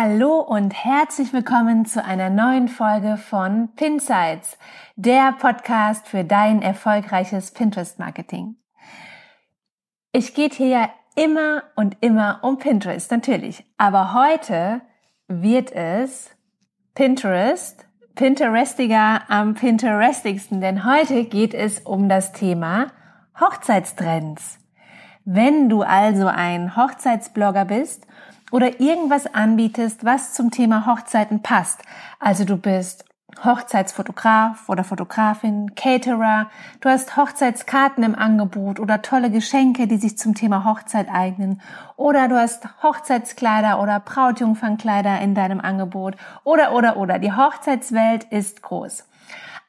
Hallo und herzlich willkommen zu einer neuen Folge von Pinsights, der Podcast für dein erfolgreiches Pinterest-Marketing. Ich geht hier ja immer und immer um Pinterest, natürlich. Aber heute wird es Pinterest, Pinterestiger am Pinterestigsten, denn heute geht es um das Thema Hochzeitstrends. Wenn du also ein Hochzeitsblogger bist oder irgendwas anbietest, was zum Thema Hochzeiten passt. Also du bist Hochzeitsfotograf oder Fotografin, Caterer, du hast Hochzeitskarten im Angebot oder tolle Geschenke, die sich zum Thema Hochzeit eignen oder du hast Hochzeitskleider oder Brautjungfernkleider in deinem Angebot oder oder oder die Hochzeitswelt ist groß.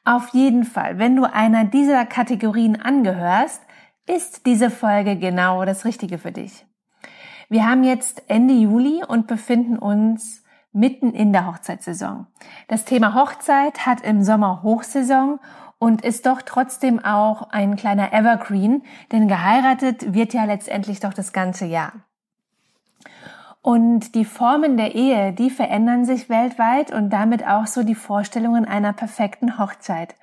Auf jeden Fall, wenn du einer dieser Kategorien angehörst, ist diese Folge genau das Richtige für dich. Wir haben jetzt Ende Juli und befinden uns mitten in der Hochzeitssaison. Das Thema Hochzeit hat im Sommer Hochsaison und ist doch trotzdem auch ein kleiner Evergreen, denn geheiratet wird ja letztendlich doch das ganze Jahr. Und die Formen der Ehe, die verändern sich weltweit und damit auch so die Vorstellungen einer perfekten Hochzeit.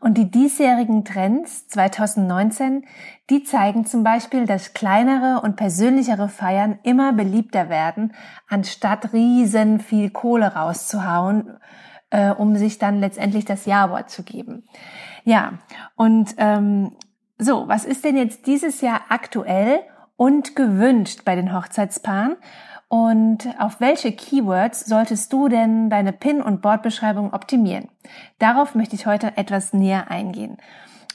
Und die diesjährigen Trends 2019, die zeigen zum Beispiel, dass kleinere und persönlichere Feiern immer beliebter werden, anstatt riesen viel Kohle rauszuhauen, äh, um sich dann letztendlich das Ja-Wort zu geben. Ja, und ähm, so, was ist denn jetzt dieses Jahr aktuell und gewünscht bei den Hochzeitspaaren? Und auf welche Keywords solltest du denn deine Pin- und Bordbeschreibung optimieren? Darauf möchte ich heute etwas näher eingehen.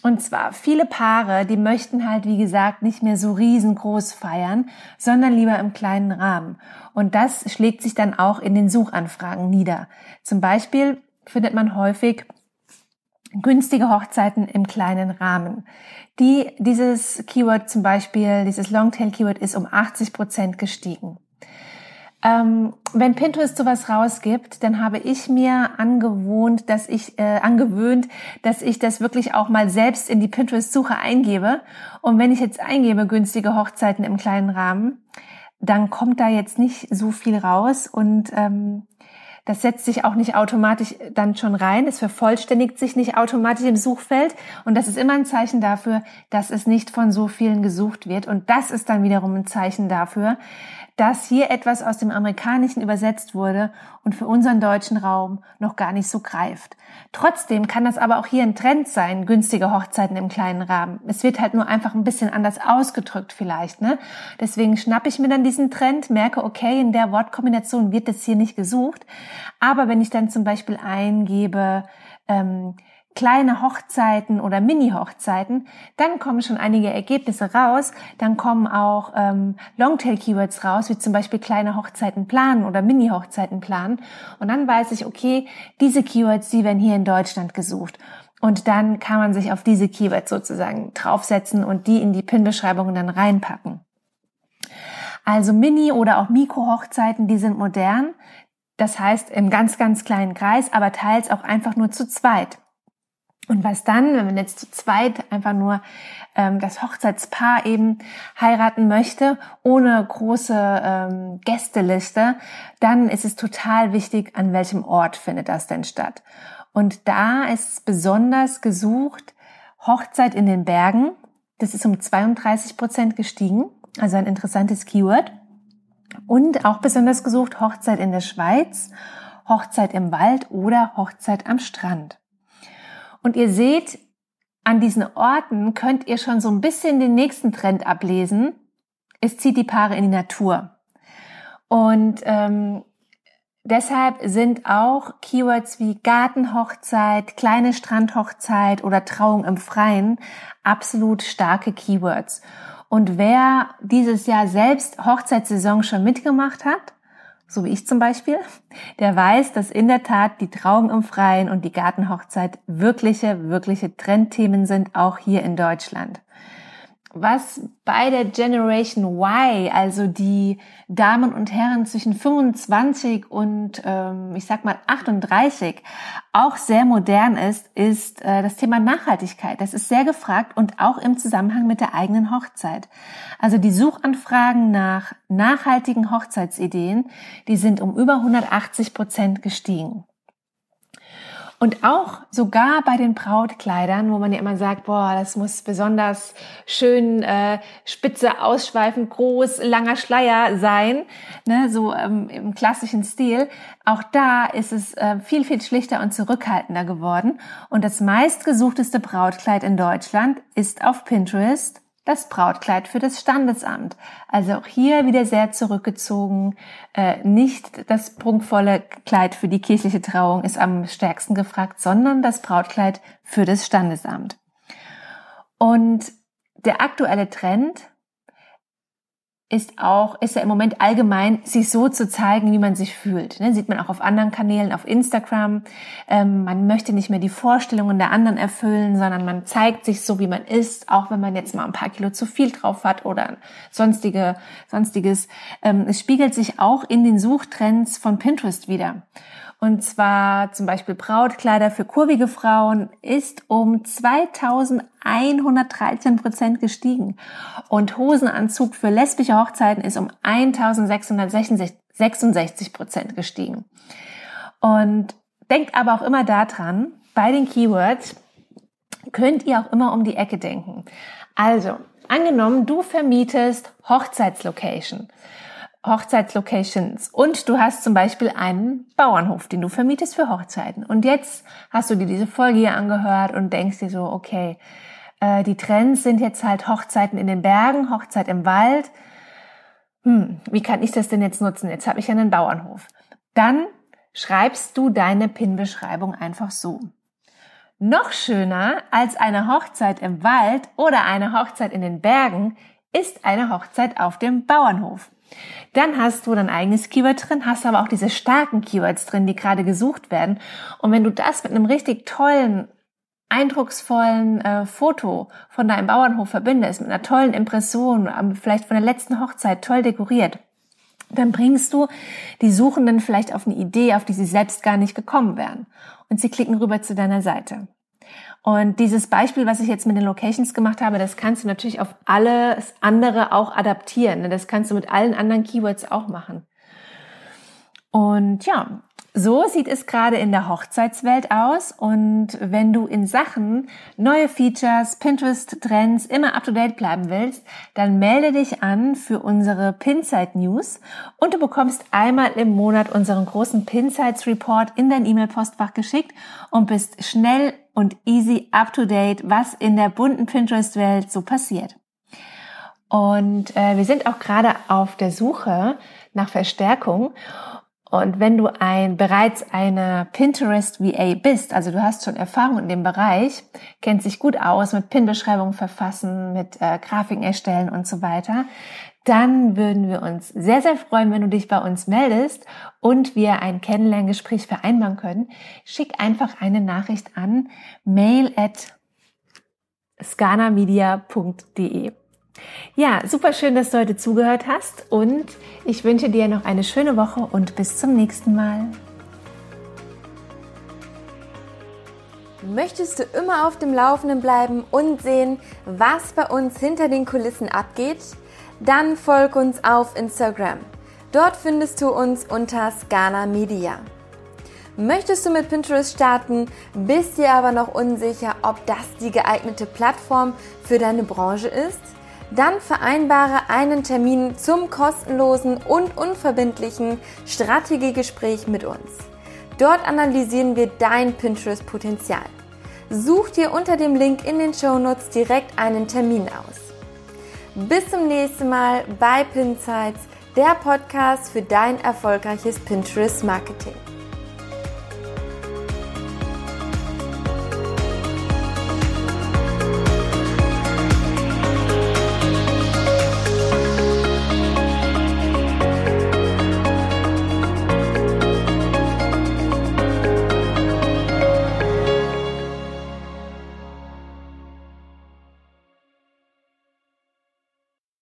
Und zwar viele Paare, die möchten halt, wie gesagt, nicht mehr so riesengroß feiern, sondern lieber im kleinen Rahmen. Und das schlägt sich dann auch in den Suchanfragen nieder. Zum Beispiel findet man häufig günstige Hochzeiten im kleinen Rahmen. Die, dieses Keyword zum Beispiel, dieses Longtail-Keyword ist um 80 Prozent gestiegen. Ähm, wenn Pinterest sowas rausgibt, dann habe ich mir angewohnt, dass ich äh, angewöhnt, dass ich das wirklich auch mal selbst in die Pinterest-Suche eingebe. Und wenn ich jetzt eingebe günstige Hochzeiten im kleinen Rahmen, dann kommt da jetzt nicht so viel raus und ähm, das setzt sich auch nicht automatisch dann schon rein. Es vervollständigt sich nicht automatisch im Suchfeld. Und das ist immer ein Zeichen dafür, dass es nicht von so vielen gesucht wird. Und das ist dann wiederum ein Zeichen dafür, dass hier etwas aus dem Amerikanischen übersetzt wurde und für unseren deutschen Raum noch gar nicht so greift. Trotzdem kann das aber auch hier ein Trend sein, günstige Hochzeiten im kleinen Rahmen. Es wird halt nur einfach ein bisschen anders ausgedrückt vielleicht. Ne? Deswegen schnappe ich mir dann diesen Trend, merke, okay, in der Wortkombination wird das hier nicht gesucht. Aber wenn ich dann zum Beispiel eingebe, ähm, kleine Hochzeiten oder Mini-Hochzeiten, dann kommen schon einige Ergebnisse raus. Dann kommen auch ähm, Longtail-Keywords raus, wie zum Beispiel kleine Hochzeiten planen oder Mini-Hochzeiten planen. Und dann weiß ich, okay, diese Keywords, die werden hier in Deutschland gesucht. Und dann kann man sich auf diese Keywords sozusagen draufsetzen und die in die Pin-Beschreibungen dann reinpacken. Also Mini- oder auch Mikro-Hochzeiten, die sind modern. Das heißt im ganz, ganz kleinen Kreis, aber teils auch einfach nur zu zweit. Und was dann, wenn man jetzt zu zweit einfach nur ähm, das Hochzeitspaar eben heiraten möchte, ohne große ähm, Gästeliste, dann ist es total wichtig, an welchem Ort findet das denn statt. Und da ist besonders gesucht Hochzeit in den Bergen. Das ist um 32 Prozent gestiegen, also ein interessantes Keyword. Und auch besonders gesucht Hochzeit in der Schweiz, Hochzeit im Wald oder Hochzeit am Strand. Und ihr seht, an diesen Orten könnt ihr schon so ein bisschen den nächsten Trend ablesen. Es zieht die Paare in die Natur. Und ähm, deshalb sind auch Keywords wie Gartenhochzeit, kleine Strandhochzeit oder Trauung im Freien absolut starke Keywords. Und wer dieses Jahr selbst Hochzeitssaison schon mitgemacht hat so wie ich zum Beispiel, der weiß, dass in der Tat die Trauung im Freien und die Gartenhochzeit wirkliche, wirkliche Trendthemen sind, auch hier in Deutschland was bei der Generation Y, also die Damen und Herren zwischen 25 und ähm, ich sag mal 38, auch sehr modern ist, ist äh, das Thema Nachhaltigkeit. Das ist sehr gefragt und auch im Zusammenhang mit der eigenen Hochzeit. Also die Suchanfragen nach nachhaltigen Hochzeitsideen, die sind um über 180 Prozent gestiegen. Und auch sogar bei den Brautkleidern, wo man ja immer sagt, boah, das muss besonders schön äh, spitze, ausschweifend, groß, langer Schleier sein, ne, so ähm, im klassischen Stil. Auch da ist es äh, viel, viel schlichter und zurückhaltender geworden. Und das meistgesuchteste Brautkleid in Deutschland ist auf Pinterest das Brautkleid für das Standesamt. Also auch hier wieder sehr zurückgezogen. Äh, nicht das prunkvolle Kleid für die kirchliche Trauung ist am stärksten gefragt, sondern das Brautkleid für das Standesamt. Und der aktuelle Trend ist auch, ist ja im Moment allgemein, sich so zu zeigen, wie man sich fühlt. Ne? Sieht man auch auf anderen Kanälen, auf Instagram. Ähm, man möchte nicht mehr die Vorstellungen der anderen erfüllen, sondern man zeigt sich so, wie man ist, auch wenn man jetzt mal ein paar Kilo zu viel drauf hat oder sonstige, sonstiges. Ähm, es spiegelt sich auch in den Suchtrends von Pinterest wieder. Und zwar zum Beispiel Brautkleider für kurvige Frauen ist um 2113 Prozent gestiegen. Und Hosenanzug für lesbische Hochzeiten ist um 1666 Prozent gestiegen. Und denkt aber auch immer daran, bei den Keywords könnt ihr auch immer um die Ecke denken. Also, angenommen, du vermietest Hochzeitslocation. Hochzeitslocations und du hast zum Beispiel einen Bauernhof, den du vermietest für Hochzeiten. Und jetzt hast du dir diese Folge hier angehört und denkst dir so, okay, äh, die Trends sind jetzt halt Hochzeiten in den Bergen, Hochzeit im Wald. Hm, wie kann ich das denn jetzt nutzen? Jetzt habe ich ja einen Bauernhof. Dann schreibst du deine PIN-Beschreibung einfach so. Noch schöner als eine Hochzeit im Wald oder eine Hochzeit in den Bergen ist eine Hochzeit auf dem Bauernhof. Dann hast du dein eigenes Keyword drin, hast aber auch diese starken Keywords drin, die gerade gesucht werden. Und wenn du das mit einem richtig tollen, eindrucksvollen äh, Foto von deinem Bauernhof verbindest, mit einer tollen Impression, vielleicht von der letzten Hochzeit toll dekoriert, dann bringst du die Suchenden vielleicht auf eine Idee, auf die sie selbst gar nicht gekommen wären. Und sie klicken rüber zu deiner Seite. Und dieses Beispiel, was ich jetzt mit den Locations gemacht habe, das kannst du natürlich auf alles andere auch adaptieren. Das kannst du mit allen anderen Keywords auch machen. Und ja, so sieht es gerade in der Hochzeitswelt aus. Und wenn du in Sachen neue Features, Pinterest-Trends immer up-to-date bleiben willst, dann melde dich an für unsere Pinsight News und du bekommst einmal im Monat unseren großen Pinsights Report in dein E-Mail-Postfach geschickt und bist schnell und easy up to date, was in der bunten Pinterest-Welt so passiert. Und äh, wir sind auch gerade auf der Suche nach Verstärkung. Und wenn du ein, bereits eine Pinterest VA bist, also du hast schon Erfahrung in dem Bereich, kennst dich gut aus mit Pin-Beschreibungen verfassen, mit äh, Grafiken erstellen und so weiter, dann würden wir uns sehr, sehr freuen, wenn du dich bei uns meldest und wir ein Kennenlerngespräch vereinbaren können. Schick einfach eine Nachricht an mail at scanamedia.de. Ja, super schön, dass du heute zugehört hast und ich wünsche dir noch eine schöne Woche und bis zum nächsten Mal. Möchtest du immer auf dem Laufenden bleiben und sehen, was bei uns hinter den Kulissen abgeht? Dann folg uns auf Instagram. Dort findest du uns unter Scana Media. Möchtest du mit Pinterest starten, bist dir aber noch unsicher, ob das die geeignete Plattform für deine Branche ist? Dann vereinbare einen Termin zum kostenlosen und unverbindlichen Strategiegespräch mit uns. Dort analysieren wir dein Pinterest-Potenzial. Such dir unter dem Link in den Shownotes direkt einen Termin aus. Bis zum nächsten Mal bei Pinsights, der Podcast für dein erfolgreiches Pinterest-Marketing.